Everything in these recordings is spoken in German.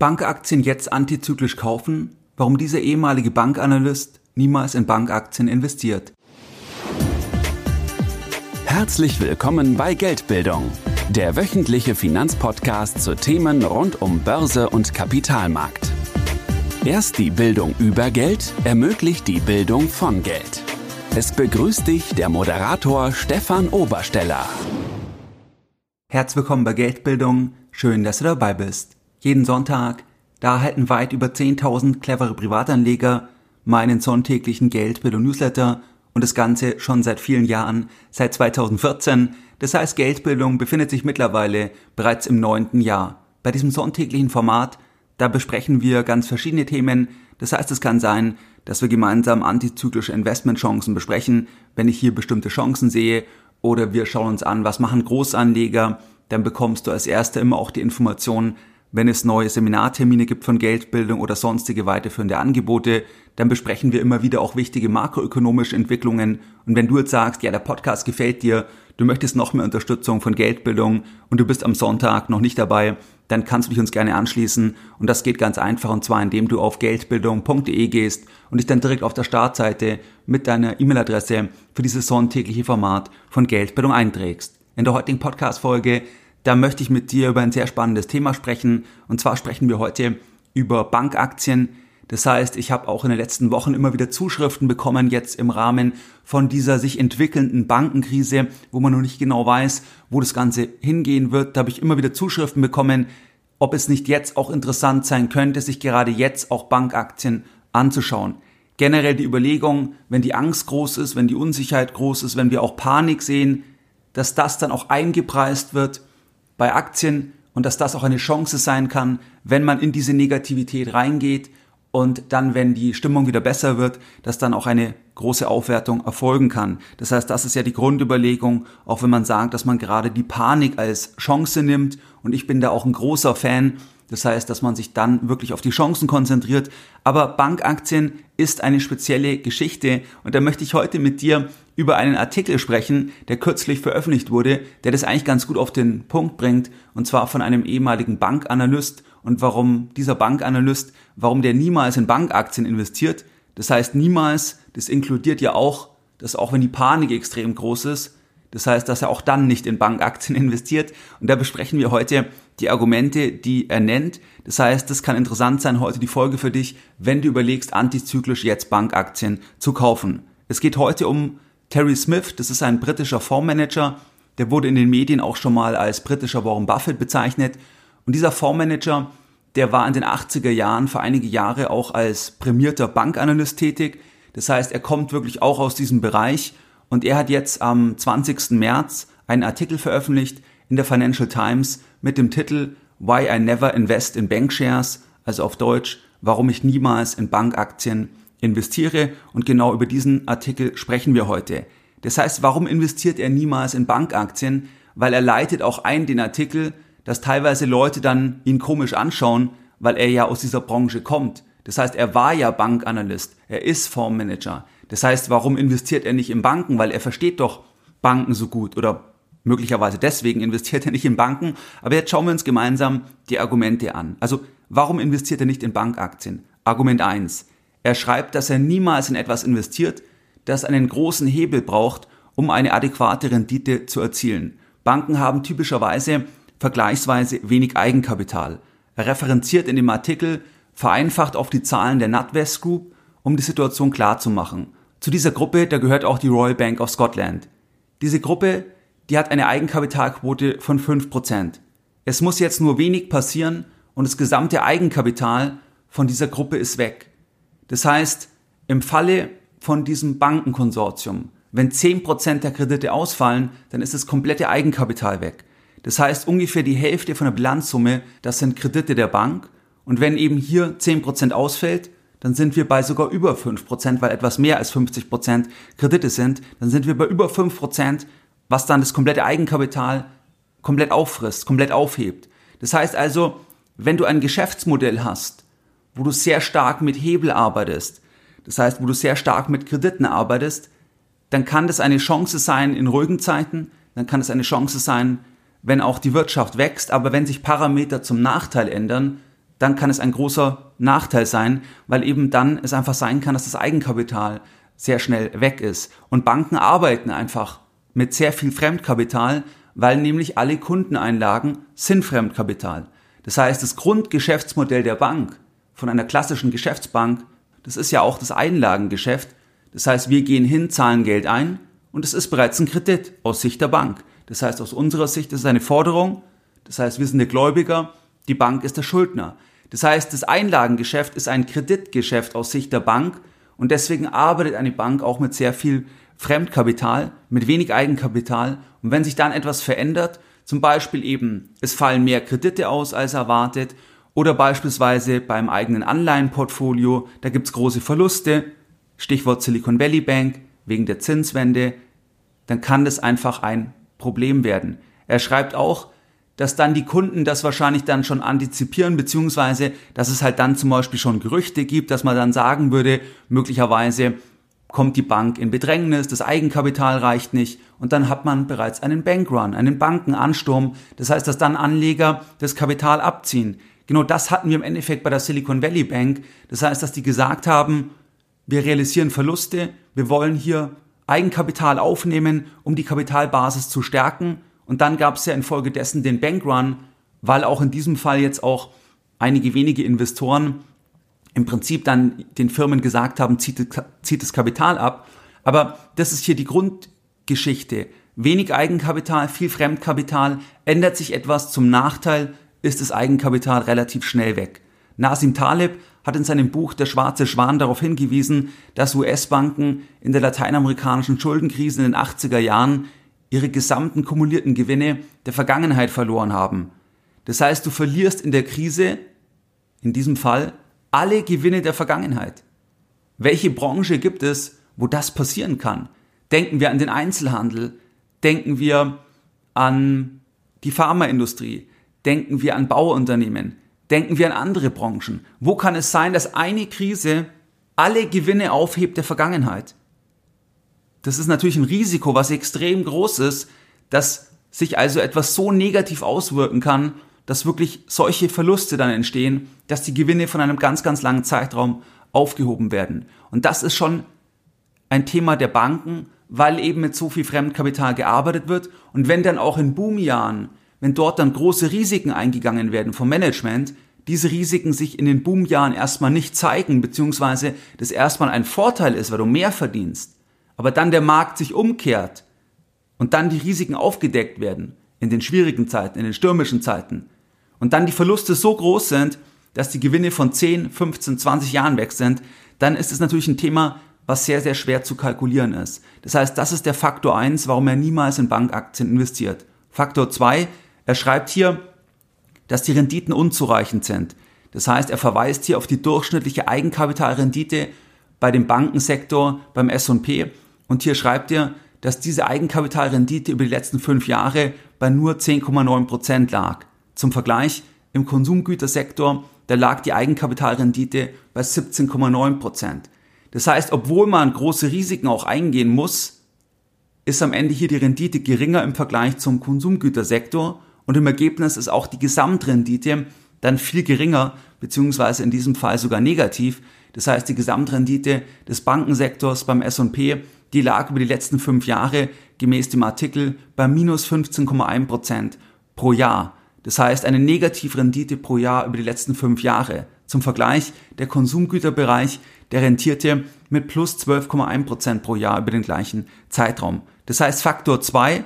Bankaktien jetzt antizyklisch kaufen, warum dieser ehemalige Bankanalyst niemals in Bankaktien investiert. Herzlich willkommen bei Geldbildung, der wöchentliche Finanzpodcast zu Themen rund um Börse und Kapitalmarkt. Erst die Bildung über Geld ermöglicht die Bildung von Geld. Es begrüßt dich der Moderator Stefan Obersteller. Herzlich willkommen bei Geldbildung, schön, dass du dabei bist. Jeden Sonntag, da erhalten weit über 10.000 clevere Privatanleger meinen sonntäglichen Geldbildung Newsletter und das Ganze schon seit vielen Jahren, seit 2014. Das heißt, Geldbildung befindet sich mittlerweile bereits im neunten Jahr. Bei diesem sonntäglichen Format, da besprechen wir ganz verschiedene Themen. Das heißt, es kann sein, dass wir gemeinsam antizyklische Investmentchancen besprechen, wenn ich hier bestimmte Chancen sehe, oder wir schauen uns an, was machen Großanleger, dann bekommst du als Erster immer auch die Informationen, wenn es neue Seminartermine gibt von Geldbildung oder sonstige weiterführende Angebote, dann besprechen wir immer wieder auch wichtige makroökonomische Entwicklungen. Und wenn du jetzt sagst, ja, der Podcast gefällt dir, du möchtest noch mehr Unterstützung von Geldbildung und du bist am Sonntag noch nicht dabei, dann kannst du dich uns gerne anschließen. Und das geht ganz einfach und zwar indem du auf geldbildung.de gehst und dich dann direkt auf der Startseite mit deiner E-Mail-Adresse für dieses sonntägliche Format von Geldbildung einträgst. In der heutigen Podcast-Folge da möchte ich mit dir über ein sehr spannendes Thema sprechen. Und zwar sprechen wir heute über Bankaktien. Das heißt, ich habe auch in den letzten Wochen immer wieder Zuschriften bekommen, jetzt im Rahmen von dieser sich entwickelnden Bankenkrise, wo man noch nicht genau weiß, wo das Ganze hingehen wird. Da habe ich immer wieder Zuschriften bekommen, ob es nicht jetzt auch interessant sein könnte, sich gerade jetzt auch Bankaktien anzuschauen. Generell die Überlegung, wenn die Angst groß ist, wenn die Unsicherheit groß ist, wenn wir auch Panik sehen, dass das dann auch eingepreist wird bei Aktien und dass das auch eine Chance sein kann, wenn man in diese Negativität reingeht und dann, wenn die Stimmung wieder besser wird, dass dann auch eine große Aufwertung erfolgen kann. Das heißt, das ist ja die Grundüberlegung, auch wenn man sagt, dass man gerade die Panik als Chance nimmt und ich bin da auch ein großer Fan, das heißt, dass man sich dann wirklich auf die Chancen konzentriert. Aber Bankaktien ist eine spezielle Geschichte und da möchte ich heute mit dir über einen Artikel sprechen, der kürzlich veröffentlicht wurde, der das eigentlich ganz gut auf den Punkt bringt und zwar von einem ehemaligen Bankanalyst und warum dieser Bankanalyst, warum der niemals in Bankaktien investiert. Das heißt niemals, das inkludiert ja auch, dass auch wenn die Panik extrem groß ist, das heißt, dass er auch dann nicht in Bankaktien investiert. Und da besprechen wir heute die Argumente, die er nennt. Das heißt, das kann interessant sein, heute die Folge für dich, wenn du überlegst, antizyklisch jetzt Bankaktien zu kaufen. Es geht heute um Terry Smith, das ist ein britischer Fondsmanager, der wurde in den Medien auch schon mal als britischer Warren Buffett bezeichnet. Und dieser Fondsmanager, der war in den 80er Jahren für einige Jahre auch als prämierter Bankanalyst tätig. Das heißt, er kommt wirklich auch aus diesem Bereich und er hat jetzt am 20. März einen Artikel veröffentlicht in der Financial Times mit dem Titel Why I Never Invest in Bank Shares, also auf Deutsch, warum ich niemals in Bankaktien investiere. Und genau über diesen Artikel sprechen wir heute. Das heißt, warum investiert er niemals in Bankaktien? Weil er leitet auch ein den Artikel, dass teilweise Leute dann ihn komisch anschauen, weil er ja aus dieser Branche kommt. Das heißt, er war ja Bankanalyst, er ist Fondsmanager. Das heißt, warum investiert er nicht in Banken? Weil er versteht doch Banken so gut oder möglicherweise deswegen investiert er nicht in Banken. Aber jetzt schauen wir uns gemeinsam die Argumente an. Also, warum investiert er nicht in Bankaktien? Argument eins: Er schreibt, dass er niemals in etwas investiert, das einen großen Hebel braucht, um eine adäquate Rendite zu erzielen. Banken haben typischerweise vergleichsweise wenig Eigenkapital. Er referenziert in dem Artikel vereinfacht auf die Zahlen der NatWest Group, um die Situation klarzumachen. Zu dieser Gruppe, da gehört auch die Royal Bank of Scotland. Diese Gruppe, die hat eine Eigenkapitalquote von 5%. Es muss jetzt nur wenig passieren und das gesamte Eigenkapital von dieser Gruppe ist weg. Das heißt, im Falle von diesem Bankenkonsortium, wenn 10% der Kredite ausfallen, dann ist das komplette Eigenkapital weg. Das heißt, ungefähr die Hälfte von der Bilanzsumme, das sind Kredite der Bank. Und wenn eben hier 10% ausfällt, dann sind wir bei sogar über 5%, weil etwas mehr als 50% Kredite sind. Dann sind wir bei über 5%, was dann das komplette Eigenkapital komplett auffrisst, komplett aufhebt. Das heißt also, wenn du ein Geschäftsmodell hast, wo du sehr stark mit Hebel arbeitest, das heißt, wo du sehr stark mit Krediten arbeitest, dann kann das eine Chance sein in ruhigen Zeiten, dann kann es eine Chance sein, wenn auch die Wirtschaft wächst, aber wenn sich Parameter zum Nachteil ändern, dann kann es ein großer Nachteil sein, weil eben dann es einfach sein kann, dass das Eigenkapital sehr schnell weg ist. Und Banken arbeiten einfach mit sehr viel Fremdkapital, weil nämlich alle Kundeneinlagen sind Fremdkapital. Das heißt, das Grundgeschäftsmodell der Bank von einer klassischen Geschäftsbank, das ist ja auch das Einlagengeschäft. Das heißt, wir gehen hin, zahlen Geld ein und es ist bereits ein Kredit aus Sicht der Bank. Das heißt, aus unserer Sicht ist es eine Forderung. Das heißt, wir sind der Gläubiger, die Bank ist der Schuldner. Das heißt, das Einlagengeschäft ist ein Kreditgeschäft aus Sicht der Bank und deswegen arbeitet eine Bank auch mit sehr viel Fremdkapital, mit wenig Eigenkapital. Und wenn sich dann etwas verändert, zum Beispiel eben, es fallen mehr Kredite aus als erwartet oder beispielsweise beim eigenen Anleihenportfolio, da gibt's große Verluste, Stichwort Silicon Valley Bank, wegen der Zinswende, dann kann das einfach ein Problem werden. Er schreibt auch, dass dann die Kunden das wahrscheinlich dann schon antizipieren, beziehungsweise dass es halt dann zum Beispiel schon Gerüchte gibt, dass man dann sagen würde, möglicherweise kommt die Bank in Bedrängnis, das Eigenkapital reicht nicht und dann hat man bereits einen Bankrun, einen Bankenansturm. Das heißt, dass dann Anleger das Kapital abziehen. Genau das hatten wir im Endeffekt bei der Silicon Valley Bank. Das heißt, dass die gesagt haben, wir realisieren Verluste, wir wollen hier Eigenkapital aufnehmen, um die Kapitalbasis zu stärken und dann gab es ja infolgedessen den Bankrun, weil auch in diesem Fall jetzt auch einige wenige Investoren im Prinzip dann den Firmen gesagt haben, zieht, zieht das Kapital ab. Aber das ist hier die Grundgeschichte. Wenig Eigenkapital, viel Fremdkapital, ändert sich etwas zum Nachteil, ist das Eigenkapital relativ schnell weg. Nasim Taleb hat in seinem Buch Der schwarze Schwan darauf hingewiesen, dass US-Banken in der lateinamerikanischen Schuldenkrise in den 80er Jahren ihre gesamten kumulierten Gewinne der Vergangenheit verloren haben. Das heißt, du verlierst in der Krise, in diesem Fall, alle Gewinne der Vergangenheit. Welche Branche gibt es, wo das passieren kann? Denken wir an den Einzelhandel, denken wir an die Pharmaindustrie, denken wir an Bauunternehmen, denken wir an andere Branchen. Wo kann es sein, dass eine Krise alle Gewinne aufhebt der Vergangenheit? Das ist natürlich ein Risiko, was extrem groß ist, dass sich also etwas so negativ auswirken kann, dass wirklich solche Verluste dann entstehen, dass die Gewinne von einem ganz, ganz langen Zeitraum aufgehoben werden. Und das ist schon ein Thema der Banken, weil eben mit so viel Fremdkapital gearbeitet wird. Und wenn dann auch in Boomjahren, wenn dort dann große Risiken eingegangen werden vom Management, diese Risiken sich in den Boomjahren erstmal nicht zeigen, beziehungsweise das erstmal ein Vorteil ist, weil du mehr verdienst, aber dann der Markt sich umkehrt und dann die Risiken aufgedeckt werden in den schwierigen Zeiten, in den stürmischen Zeiten und dann die Verluste so groß sind, dass die Gewinne von 10, 15, 20 Jahren weg sind, dann ist es natürlich ein Thema, was sehr, sehr schwer zu kalkulieren ist. Das heißt, das ist der Faktor eins, warum er niemals in Bankaktien investiert. Faktor zwei: er schreibt hier, dass die Renditen unzureichend sind. Das heißt, er verweist hier auf die durchschnittliche Eigenkapitalrendite bei dem Bankensektor, beim S&P und hier schreibt er, dass diese Eigenkapitalrendite über die letzten fünf Jahre bei nur 10,9 Prozent lag. Zum Vergleich, im Konsumgütersektor, da lag die Eigenkapitalrendite bei 17,9 Prozent. Das heißt, obwohl man große Risiken auch eingehen muss, ist am Ende hier die Rendite geringer im Vergleich zum Konsumgütersektor und im Ergebnis ist auch die Gesamtrendite dann viel geringer, beziehungsweise in diesem Fall sogar negativ. Das heißt, die Gesamtrendite des Bankensektors beim S&P die lag über die letzten fünf Jahre gemäß dem Artikel bei minus 15,1 Prozent pro Jahr. Das heißt eine Negativrendite pro Jahr über die letzten fünf Jahre. Zum Vergleich, der Konsumgüterbereich, der rentierte mit plus 12,1 Prozent pro Jahr über den gleichen Zeitraum. Das heißt Faktor 2,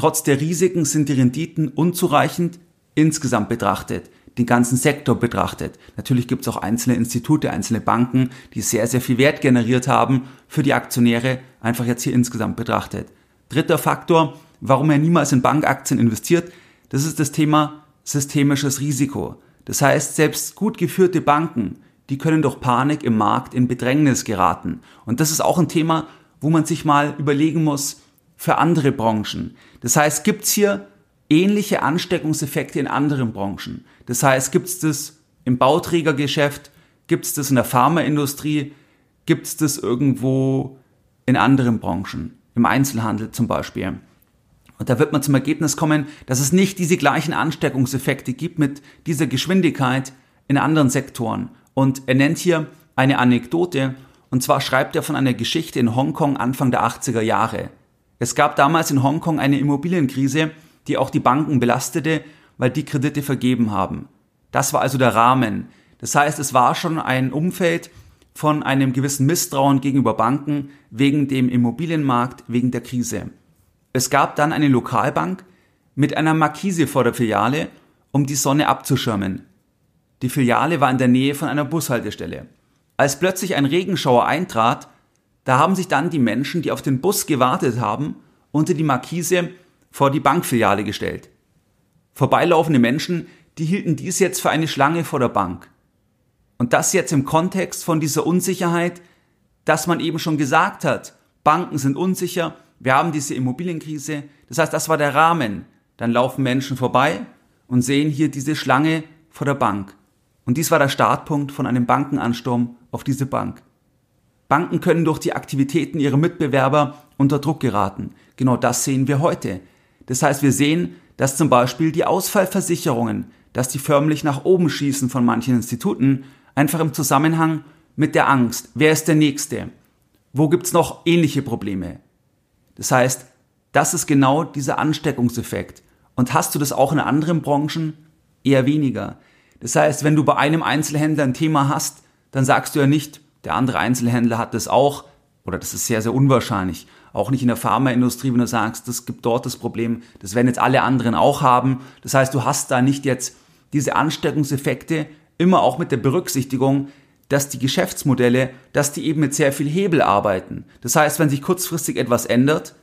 trotz der Risiken sind die Renditen unzureichend insgesamt betrachtet den ganzen Sektor betrachtet. Natürlich gibt es auch einzelne Institute, einzelne Banken, die sehr, sehr viel Wert generiert haben für die Aktionäre, einfach jetzt hier insgesamt betrachtet. Dritter Faktor, warum er niemals in Bankaktien investiert, das ist das Thema systemisches Risiko. Das heißt, selbst gut geführte Banken, die können durch Panik im Markt in Bedrängnis geraten. Und das ist auch ein Thema, wo man sich mal überlegen muss für andere Branchen. Das heißt, gibt's hier ähnliche Ansteckungseffekte in anderen Branchen. Das heißt, gibt es das im Bauträgergeschäft, gibt es das in der Pharmaindustrie, gibt es das irgendwo in anderen Branchen, im Einzelhandel zum Beispiel. Und da wird man zum Ergebnis kommen, dass es nicht diese gleichen Ansteckungseffekte gibt mit dieser Geschwindigkeit in anderen Sektoren. Und er nennt hier eine Anekdote, und zwar schreibt er von einer Geschichte in Hongkong Anfang der 80er Jahre. Es gab damals in Hongkong eine Immobilienkrise, die auch die Banken belastete, weil die Kredite vergeben haben. Das war also der Rahmen. Das heißt, es war schon ein Umfeld von einem gewissen Misstrauen gegenüber Banken wegen dem Immobilienmarkt, wegen der Krise. Es gab dann eine Lokalbank mit einer Markise vor der Filiale, um die Sonne abzuschirmen. Die Filiale war in der Nähe von einer Bushaltestelle. Als plötzlich ein Regenschauer eintrat, da haben sich dann die Menschen, die auf den Bus gewartet haben, unter die Markise vor die Bankfiliale gestellt. Vorbeilaufende Menschen, die hielten dies jetzt für eine Schlange vor der Bank. Und das jetzt im Kontext von dieser Unsicherheit, dass man eben schon gesagt hat, Banken sind unsicher, wir haben diese Immobilienkrise. Das heißt, das war der Rahmen. Dann laufen Menschen vorbei und sehen hier diese Schlange vor der Bank. Und dies war der Startpunkt von einem Bankenansturm auf diese Bank. Banken können durch die Aktivitäten ihrer Mitbewerber unter Druck geraten. Genau das sehen wir heute. Das heißt, wir sehen, dass zum Beispiel die Ausfallversicherungen, dass die förmlich nach oben schießen von manchen Instituten, einfach im Zusammenhang mit der Angst. Wer ist der Nächste? Wo gibt's noch ähnliche Probleme? Das heißt, das ist genau dieser Ansteckungseffekt. Und hast du das auch in anderen Branchen? Eher weniger. Das heißt, wenn du bei einem Einzelhändler ein Thema hast, dann sagst du ja nicht, der andere Einzelhändler hat das auch, oder das ist sehr, sehr unwahrscheinlich. Auch nicht in der Pharmaindustrie, wenn du sagst, das gibt dort das Problem, das werden jetzt alle anderen auch haben. Das heißt, du hast da nicht jetzt diese Ansteckungseffekte, immer auch mit der Berücksichtigung, dass die Geschäftsmodelle, dass die eben mit sehr viel Hebel arbeiten. Das heißt, wenn sich kurzfristig etwas ändert,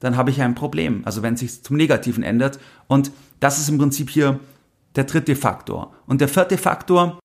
dann habe ich ein Problem. Also wenn es sich zum Negativen ändert. Und das ist im Prinzip hier der dritte Faktor. Und der vierte Faktor,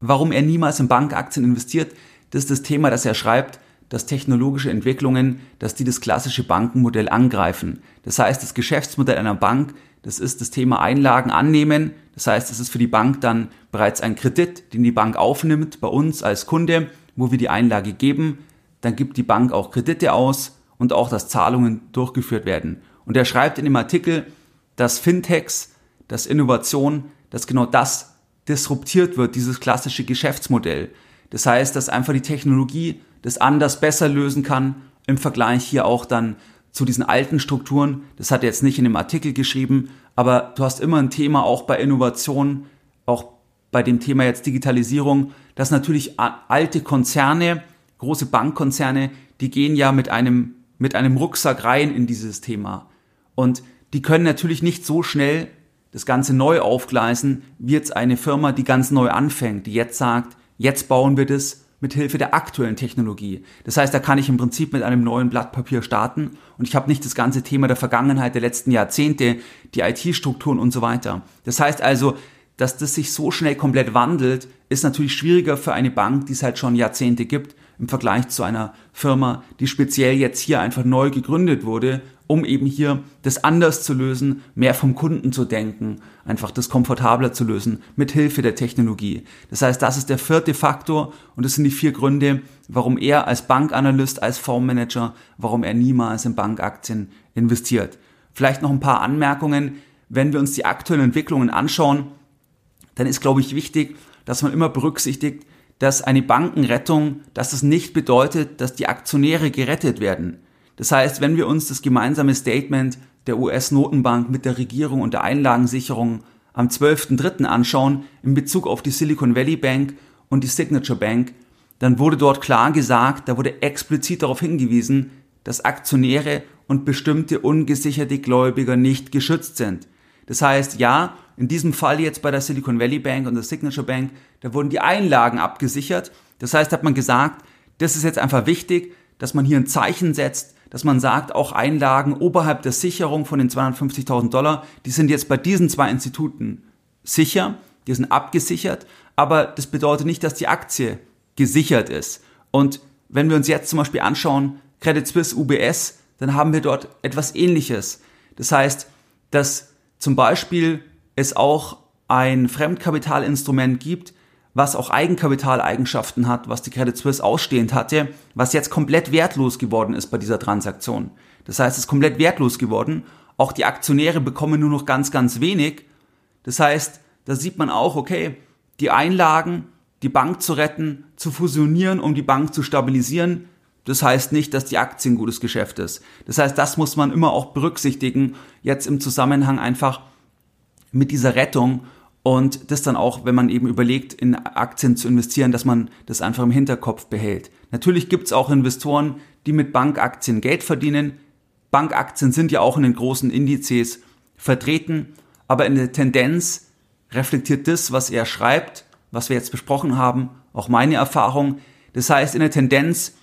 warum er niemals in Bankaktien investiert, das ist das Thema, das er schreibt, dass technologische Entwicklungen, dass die das klassische Bankenmodell angreifen. Das heißt, das Geschäftsmodell einer Bank, das ist das Thema Einlagen annehmen. Das heißt, es ist für die Bank dann bereits ein Kredit, den die Bank aufnimmt bei uns als Kunde, wo wir die Einlage geben. Dann gibt die Bank auch Kredite aus und auch, dass Zahlungen durchgeführt werden. Und er schreibt in dem Artikel, dass Fintechs, dass Innovation, dass genau das disruptiert wird, dieses klassische Geschäftsmodell. Das heißt, dass einfach die Technologie das anders besser lösen kann im Vergleich hier auch dann zu diesen alten Strukturen. Das hat er jetzt nicht in dem Artikel geschrieben, aber du hast immer ein Thema auch bei Innovation, auch bei dem Thema jetzt Digitalisierung, dass natürlich alte Konzerne, große Bankkonzerne, die gehen ja mit einem, mit einem Rucksack rein in dieses Thema. Und die können natürlich nicht so schnell das Ganze neu aufgleisen, wie jetzt eine Firma, die ganz neu anfängt, die jetzt sagt, jetzt bauen wir das mit Hilfe der aktuellen Technologie. Das heißt, da kann ich im Prinzip mit einem neuen Blatt Papier starten und ich habe nicht das ganze Thema der Vergangenheit der letzten Jahrzehnte, die IT-Strukturen und so weiter. Das heißt also, dass das sich so schnell komplett wandelt, ist natürlich schwieriger für eine Bank, die es halt schon Jahrzehnte gibt, im Vergleich zu einer Firma, die speziell jetzt hier einfach neu gegründet wurde um eben hier das anders zu lösen, mehr vom Kunden zu denken, einfach das komfortabler zu lösen, mit Hilfe der Technologie. Das heißt, das ist der vierte Faktor und das sind die vier Gründe, warum er als Bankanalyst, als Fondsmanager, warum er niemals in Bankaktien investiert. Vielleicht noch ein paar Anmerkungen. Wenn wir uns die aktuellen Entwicklungen anschauen, dann ist, glaube ich, wichtig, dass man immer berücksichtigt, dass eine Bankenrettung, dass es nicht bedeutet, dass die Aktionäre gerettet werden. Das heißt, wenn wir uns das gemeinsame Statement der US-Notenbank mit der Regierung und der Einlagensicherung am 12.03. anschauen in Bezug auf die Silicon Valley Bank und die Signature Bank, dann wurde dort klar gesagt, da wurde explizit darauf hingewiesen, dass Aktionäre und bestimmte ungesicherte Gläubiger nicht geschützt sind. Das heißt, ja, in diesem Fall jetzt bei der Silicon Valley Bank und der Signature Bank, da wurden die Einlagen abgesichert. Das heißt, hat man gesagt, das ist jetzt einfach wichtig, dass man hier ein Zeichen setzt, dass man sagt, auch Einlagen oberhalb der Sicherung von den 250.000 Dollar, die sind jetzt bei diesen zwei Instituten sicher, die sind abgesichert, aber das bedeutet nicht, dass die Aktie gesichert ist. Und wenn wir uns jetzt zum Beispiel anschauen, Credit Suisse, UBS, dann haben wir dort etwas Ähnliches. Das heißt, dass zum Beispiel es auch ein Fremdkapitalinstrument gibt, was auch Eigenkapitaleigenschaften hat, was die Credit Suisse ausstehend hatte, was jetzt komplett wertlos geworden ist bei dieser Transaktion. Das heißt, es ist komplett wertlos geworden. Auch die Aktionäre bekommen nur noch ganz, ganz wenig. Das heißt, da sieht man auch, okay, die Einlagen, die Bank zu retten, zu fusionieren, um die Bank zu stabilisieren. Das heißt nicht, dass die Aktie ein gutes Geschäft ist. Das heißt, das muss man immer auch berücksichtigen, jetzt im Zusammenhang einfach mit dieser Rettung und das dann auch, wenn man eben überlegt, in Aktien zu investieren, dass man das einfach im Hinterkopf behält. Natürlich gibt es auch Investoren, die mit Bankaktien Geld verdienen. Bankaktien sind ja auch in den großen Indizes vertreten, aber in der Tendenz reflektiert das, was er schreibt, was wir jetzt besprochen haben, auch meine Erfahrung. Das heißt, in der Tendenz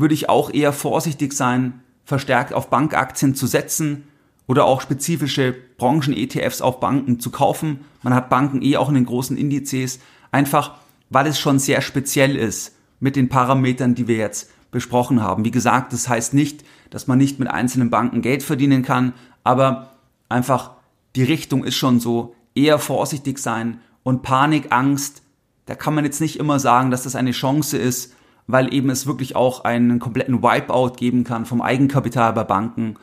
würde ich auch eher vorsichtig sein, verstärkt auf Bankaktien zu setzen oder auch spezifische Branchen-ETFs auf Banken zu kaufen. Man hat Banken eh auch in den großen Indizes, einfach weil es schon sehr speziell ist mit den Parametern, die wir jetzt besprochen haben. Wie gesagt, das heißt nicht, dass man nicht mit einzelnen Banken Geld verdienen kann, aber einfach die Richtung ist schon so, eher vorsichtig sein und Panik, Angst, da kann man jetzt nicht immer sagen, dass das eine Chance ist, weil eben es wirklich auch einen kompletten Wipeout geben kann vom Eigenkapital bei Banken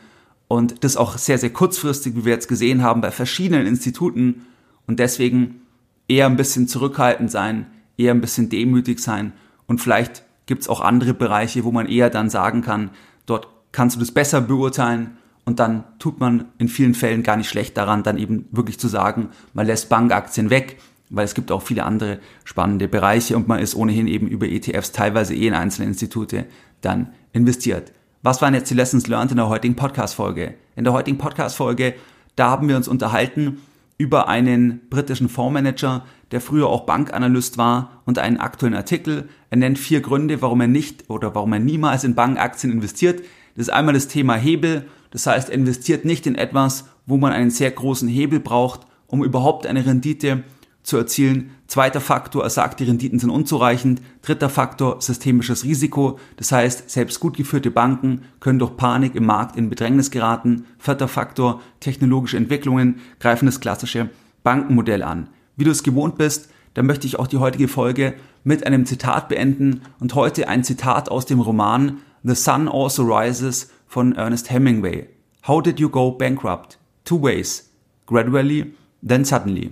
und das auch sehr, sehr kurzfristig, wie wir jetzt gesehen haben, bei verschiedenen Instituten und deswegen eher ein bisschen zurückhaltend sein, eher ein bisschen demütig sein und vielleicht gibt es auch andere Bereiche, wo man eher dann sagen kann, dort kannst du das besser beurteilen und dann tut man in vielen Fällen gar nicht schlecht daran, dann eben wirklich zu sagen, man lässt Bankaktien weg, weil es gibt auch viele andere spannende Bereiche und man ist ohnehin eben über ETFs teilweise eh in einzelne Institute dann investiert. Was waren jetzt die Lessons learned in der heutigen Podcast-Folge? In der heutigen Podcast-Folge, da haben wir uns unterhalten über einen britischen Fondsmanager, der früher auch Bankanalyst war und einen aktuellen Artikel. Er nennt vier Gründe, warum er nicht oder warum er niemals in Bankaktien investiert. Das ist einmal das Thema Hebel. Das heißt, er investiert nicht in etwas, wo man einen sehr großen Hebel braucht, um überhaupt eine Rendite zu erzielen. Zweiter Faktor, er sagt, die Renditen sind unzureichend. Dritter Faktor, systemisches Risiko. Das heißt, selbst gut geführte Banken können durch Panik im Markt in Bedrängnis geraten. Vierter Faktor, technologische Entwicklungen greifen das klassische Bankenmodell an. Wie du es gewohnt bist, dann möchte ich auch die heutige Folge mit einem Zitat beenden und heute ein Zitat aus dem Roman The Sun Also Rises von Ernest Hemingway. How did you go bankrupt? Two ways. Gradually, then suddenly.